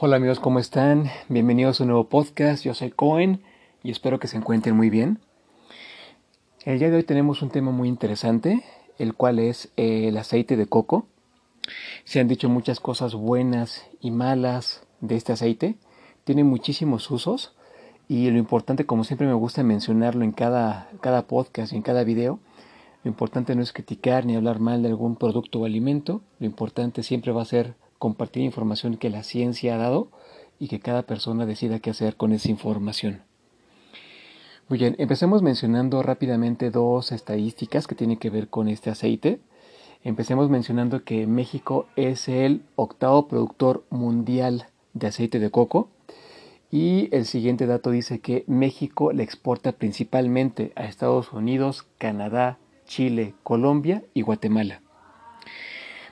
Hola amigos, ¿cómo están? Bienvenidos a un nuevo podcast. Yo soy Cohen y espero que se encuentren muy bien. El día de hoy tenemos un tema muy interesante, el cual es el aceite de coco. Se han dicho muchas cosas buenas y malas de este aceite. Tiene muchísimos usos y lo importante, como siempre me gusta mencionarlo en cada, cada podcast y en cada video, lo importante no es criticar ni hablar mal de algún producto o alimento. Lo importante siempre va a ser compartir información que la ciencia ha dado y que cada persona decida qué hacer con esa información. Muy bien, empecemos mencionando rápidamente dos estadísticas que tienen que ver con este aceite. Empecemos mencionando que México es el octavo productor mundial de aceite de coco y el siguiente dato dice que México le exporta principalmente a Estados Unidos, Canadá, Chile, Colombia y Guatemala.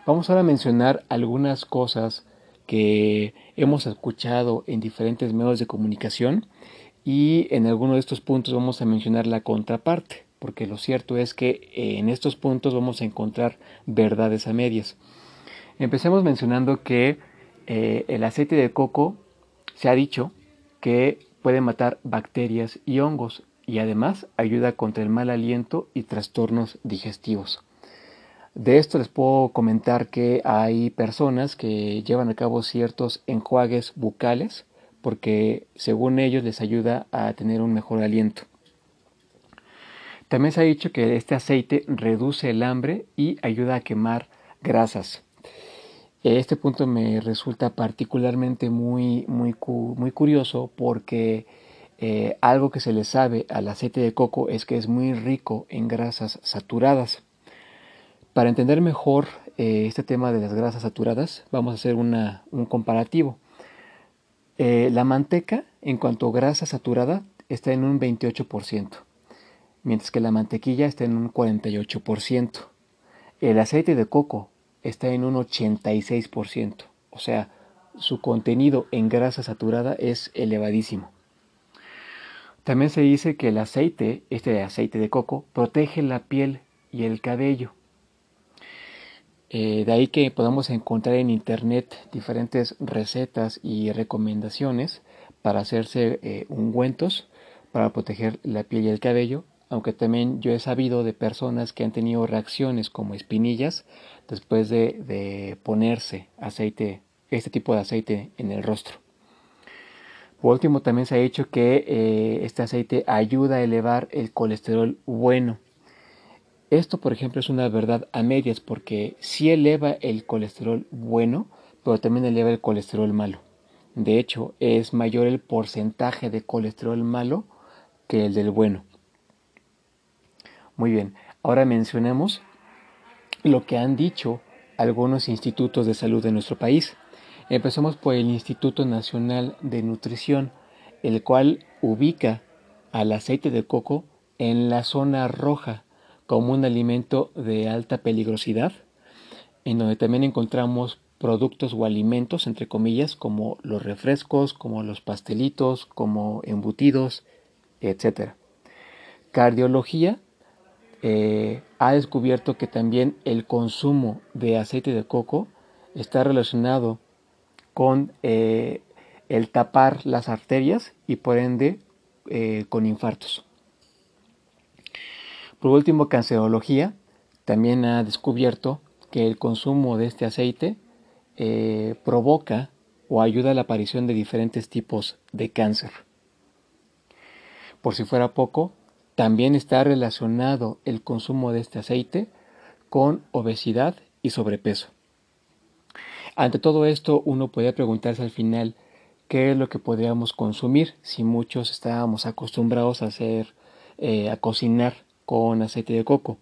Vamos ahora a mencionar algunas cosas que hemos escuchado en diferentes medios de comunicación y en alguno de estos puntos vamos a mencionar la contraparte, porque lo cierto es que en estos puntos vamos a encontrar verdades a medias. Empecemos mencionando que eh, el aceite de coco se ha dicho que puede matar bacterias y hongos y además ayuda contra el mal aliento y trastornos digestivos. De esto les puedo comentar que hay personas que llevan a cabo ciertos enjuagues bucales porque según ellos les ayuda a tener un mejor aliento. También se ha dicho que este aceite reduce el hambre y ayuda a quemar grasas. Este punto me resulta particularmente muy, muy, muy curioso porque eh, algo que se le sabe al aceite de coco es que es muy rico en grasas saturadas. Para entender mejor eh, este tema de las grasas saturadas, vamos a hacer un comparativo. Eh, la manteca, en cuanto a grasa saturada, está en un 28%, mientras que la mantequilla está en un 48%. El aceite de coco está en un 86%, o sea, su contenido en grasa saturada es elevadísimo. También se dice que el aceite, este aceite de coco, protege la piel y el cabello. Eh, de ahí que podamos encontrar en internet diferentes recetas y recomendaciones para hacerse eh, ungüentos para proteger la piel y el cabello, aunque también yo he sabido de personas que han tenido reacciones como espinillas después de, ponerse aceite, este tipo de aceite en el rostro. Por último, también se ha dicho que eh, este aceite ayuda a elevar el colesterol bueno esto, por ejemplo, es una verdad a medias porque sí eleva el colesterol bueno, pero también eleva el colesterol malo. De hecho, es mayor el porcentaje de colesterol malo que el del bueno. Muy bien, ahora mencionemos lo que han dicho algunos institutos de salud de nuestro país. Empezamos por el Instituto Nacional de Nutrición, el cual ubica al aceite de coco en la zona roja como un alimento de alta peligrosidad, en donde también encontramos productos o alimentos, entre comillas, como los refrescos, como los pastelitos, como embutidos, etc. Cardiología eh, ha descubierto que también el consumo de aceite de coco está relacionado con eh, el tapar las arterias y por ende eh, con infartos. Por último, Cancerología también ha descubierto que el consumo de este aceite eh, provoca o ayuda a la aparición de diferentes tipos de cáncer. Por si fuera poco, también está relacionado el consumo de este aceite con obesidad y sobrepeso. Ante todo esto, uno podría preguntarse al final qué es lo que podríamos consumir si muchos estábamos acostumbrados a hacer, eh, a cocinar con aceite de coco.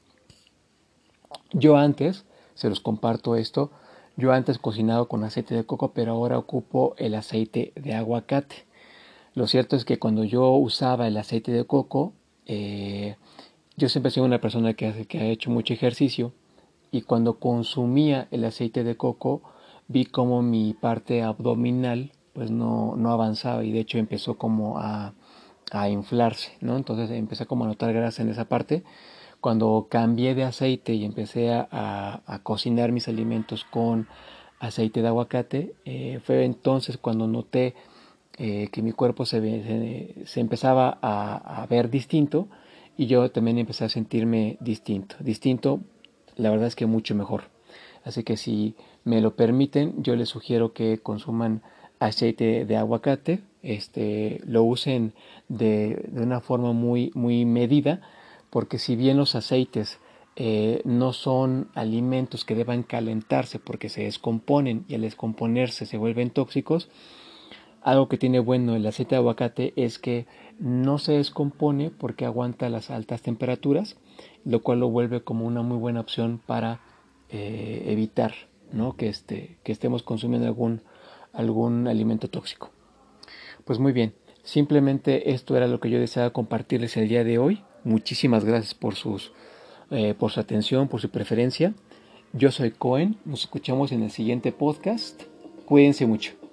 Yo antes, se los comparto esto, yo antes cocinado con aceite de coco, pero ahora ocupo el aceite de aguacate. Lo cierto es que cuando yo usaba el aceite de coco, eh, yo siempre he sido una persona que, que ha hecho mucho ejercicio y cuando consumía el aceite de coco vi como mi parte abdominal pues no, no avanzaba y de hecho empezó como a, a inflarse, ¿no? Entonces empecé como a notar grasa en esa parte. Cuando cambié de aceite y empecé a, cocinar mis alimentos con aceite de aguacate. Eh, fue entonces cuando noté eh, que mi cuerpo se, se, empezaba a, a, ver distinto y yo también empecé a sentirme distinto. Distinto, la verdad es que mucho mejor. Así que si me lo permiten, yo les sugiero que consuman aceite de aguacate, este, lo usen de, de una forma muy, muy medida, porque si bien los aceites eh, no son alimentos que deban calentarse porque se descomponen y al descomponerse se vuelven tóxicos, algo que tiene bueno el aceite de aguacate es que no se descompone porque aguanta las altas temperaturas, lo cual lo vuelve como una muy buena opción para eh, evitar ¿no? que, este, que estemos consumiendo algún, algún alimento tóxico. Pues muy bien, simplemente esto era lo que yo deseaba compartirles el día de hoy. Muchísimas gracias por sus eh, por su atención, por su preferencia. Yo soy Cohen, nos escuchamos en el siguiente podcast. Cuídense mucho.